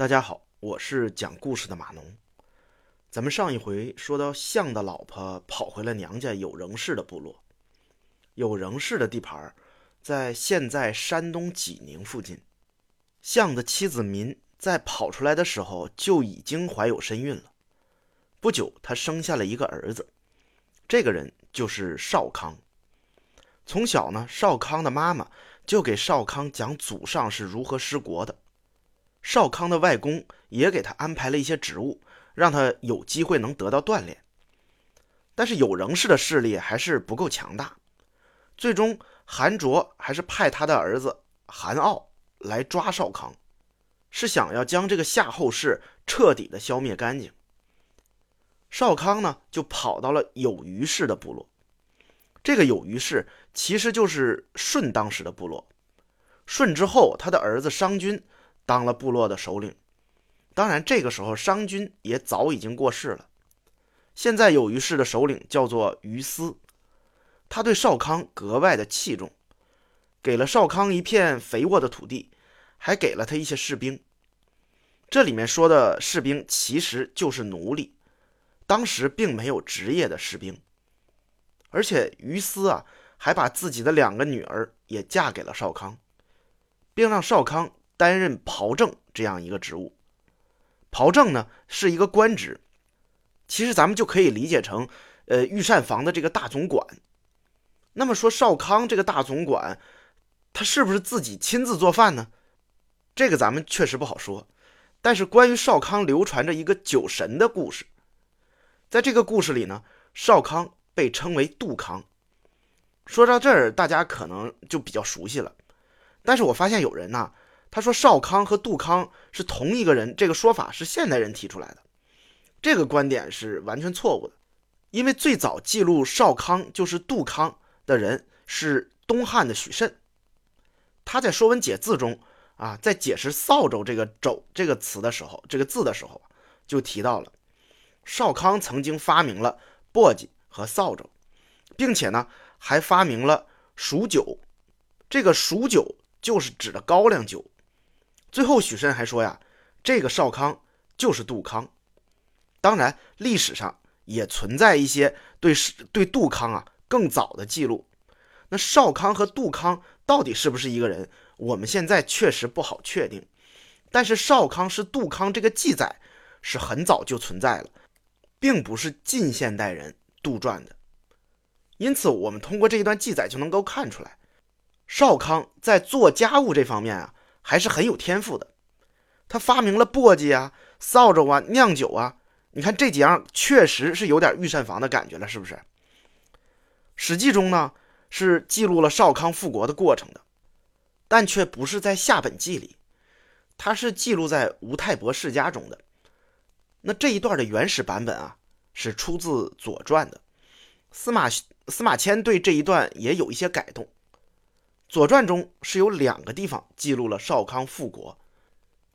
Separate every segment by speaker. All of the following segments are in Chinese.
Speaker 1: 大家好，我是讲故事的马农。咱们上一回说到，象的老婆跑回了娘家有仍氏的部落。有仍氏的地盘在现在山东济宁附近。象的妻子民在跑出来的时候就已经怀有身孕了。不久，她生下了一个儿子，这个人就是少康。从小呢，少康的妈妈就给少康讲祖上是如何失国的。少康的外公也给他安排了一些职务，让他有机会能得到锻炼。但是有仍氏的势力还是不够强大，最终韩卓还是派他的儿子韩傲来抓少康，是想要将这个夏后氏彻底的消灭干净。少康呢就跑到了有余氏的部落，这个有余氏其实就是舜当时的部落。舜之后，他的儿子商均。当了部落的首领，当然这个时候商君也早已经过世了。现在有余氏的首领叫做于思，他对少康格外的器重，给了少康一片肥沃的土地，还给了他一些士兵。这里面说的士兵其实就是奴隶，当时并没有职业的士兵。而且于思啊，还把自己的两个女儿也嫁给了少康，并让少康。担任袍正这样一个职务，袍正呢是一个官职，其实咱们就可以理解成，呃，御膳房的这个大总管。那么说少康这个大总管，他是不是自己亲自做饭呢？这个咱们确实不好说。但是关于少康流传着一个酒神的故事，在这个故事里呢，少康被称为杜康。说到这儿，大家可能就比较熟悉了。但是我发现有人呢。他说少康和杜康是同一个人，这个说法是现代人提出来的，这个观点是完全错误的，因为最早记录少康就是杜康的人是东汉的许慎，他在《说文解字》中啊，在解释扫帚这个“帚”这个词的时候，这个字的时候，就提到了少康曾经发明了簸箕和扫帚，并且呢还发明了蜀酒，这个蜀酒就是指的高粱酒。最后，许慎还说呀，这个少康就是杜康。当然，历史上也存在一些对对杜康啊更早的记录。那少康和杜康到底是不是一个人？我们现在确实不好确定。但是少康是杜康这个记载是很早就存在了，并不是近现代人杜撰的。因此，我们通过这一段记载就能够看出来，少康在做家务这方面啊。还是很有天赋的，他发明了簸箕啊、扫帚啊、酿酒啊，你看这几样确实是有点御膳房的感觉了，是不是？《史记》中呢是记录了少康复国的过程的，但却不是在下本纪里，它是记录在吴太伯世家中的。那这一段的原始版本啊是出自《左传》的，司马司马迁对这一段也有一些改动。《左传》中是有两个地方记录了少康复国，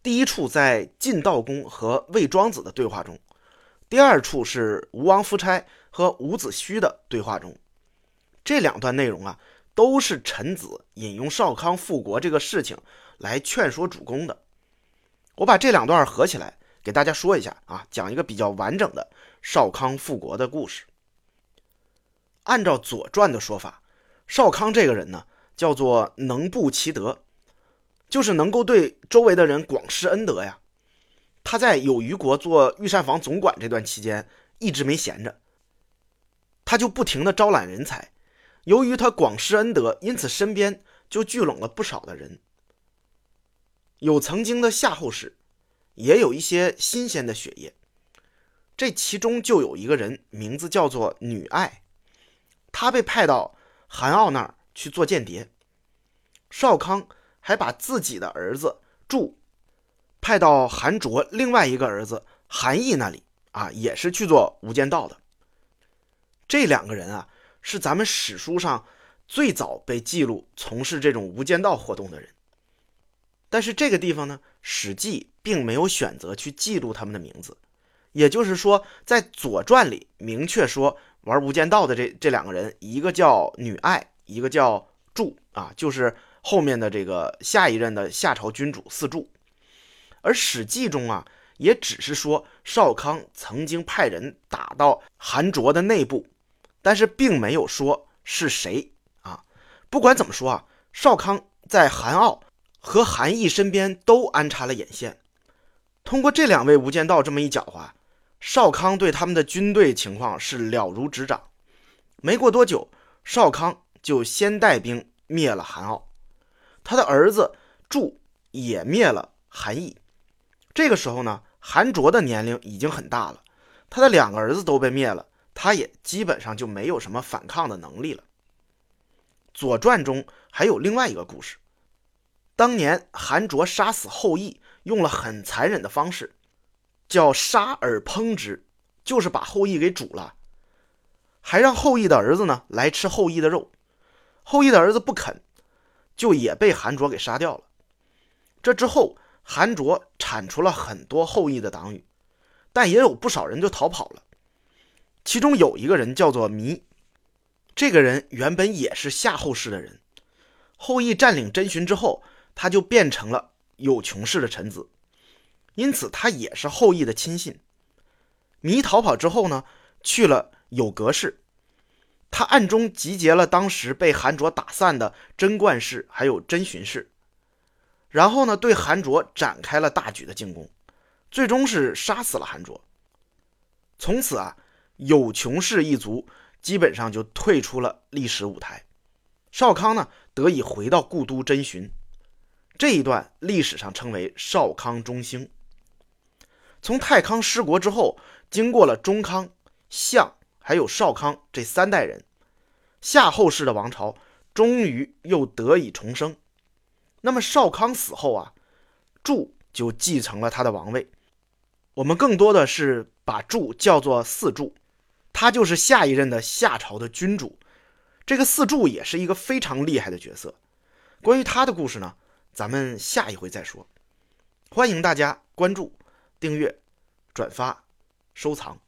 Speaker 1: 第一处在晋悼公和魏庄子的对话中，第二处是吴王夫差和伍子胥的对话中。这两段内容啊，都是臣子引用少康复国这个事情来劝说主公的。我把这两段合起来给大家说一下啊，讲一个比较完整的少康复国的故事。按照《左传》的说法，少康这个人呢。叫做能布其德，就是能够对周围的人广施恩德呀。他在有虞国做御膳房总管这段期间，一直没闲着，他就不停的招揽人才。由于他广施恩德，因此身边就聚拢了不少的人，有曾经的夏后氏，也有一些新鲜的血液。这其中就有一个人，名字叫做女爱，她被派到韩傲那儿。去做间谍，少康还把自己的儿子祝派到韩卓另外一个儿子韩义那里啊，也是去做无间道的。这两个人啊，是咱们史书上最早被记录从事这种无间道活动的人。但是这个地方呢，《史记》并没有选择去记录他们的名字，也就是说，在《左传》里明确说玩无间道的这这两个人，一个叫女爱。一个叫祝啊，就是后面的这个下一任的夏朝君主四柱，而《史记》中啊，也只是说少康曾经派人打到韩卓的内部，但是并没有说是谁啊。不管怎么说啊，少康在韩傲和韩毅身边都安插了眼线。通过这两位无间道这么一搅和，少康对他们的军队情况是了如指掌。没过多久，少康就先带兵灭了韩傲，他的儿子祝也灭了韩义。这个时候呢，韩卓的年龄已经很大了，他的两个儿子都被灭了，他也基本上就没有什么反抗的能力了。《左传》中还有另外一个故事，当年韩卓杀死后羿，用了很残忍的方式，叫杀而烹之，就是把后羿给煮了，还让后羿的儿子呢来吃后羿的肉，后羿的儿子不肯，就也被韩卓给杀掉了。这之后。韩卓铲除了很多后羿的党羽，但也有不少人就逃跑了。其中有一个人叫做弥，这个人原本也是夏后氏的人。后羿占领真寻之后，他就变成了有穷氏的臣子，因此他也是后羿的亲信。弥逃跑之后呢，去了有格氏，他暗中集结了当时被韩卓打散的贞观氏还有真寻氏。然后呢，对韩卓展开了大举的进攻，最终是杀死了韩卓。从此啊，有穷氏一族基本上就退出了历史舞台。少康呢，得以回到故都真寻。这一段历史上称为少康中兴。从太康失国之后，经过了中康、相还有少康这三代人，夏后氏的王朝终于又得以重生。那么少康死后啊，祝就继承了他的王位。我们更多的是把祝叫做四柱，他就是下一任的夏朝的君主。这个四柱也是一个非常厉害的角色。关于他的故事呢，咱们下一回再说。欢迎大家关注、订阅、转发、收藏。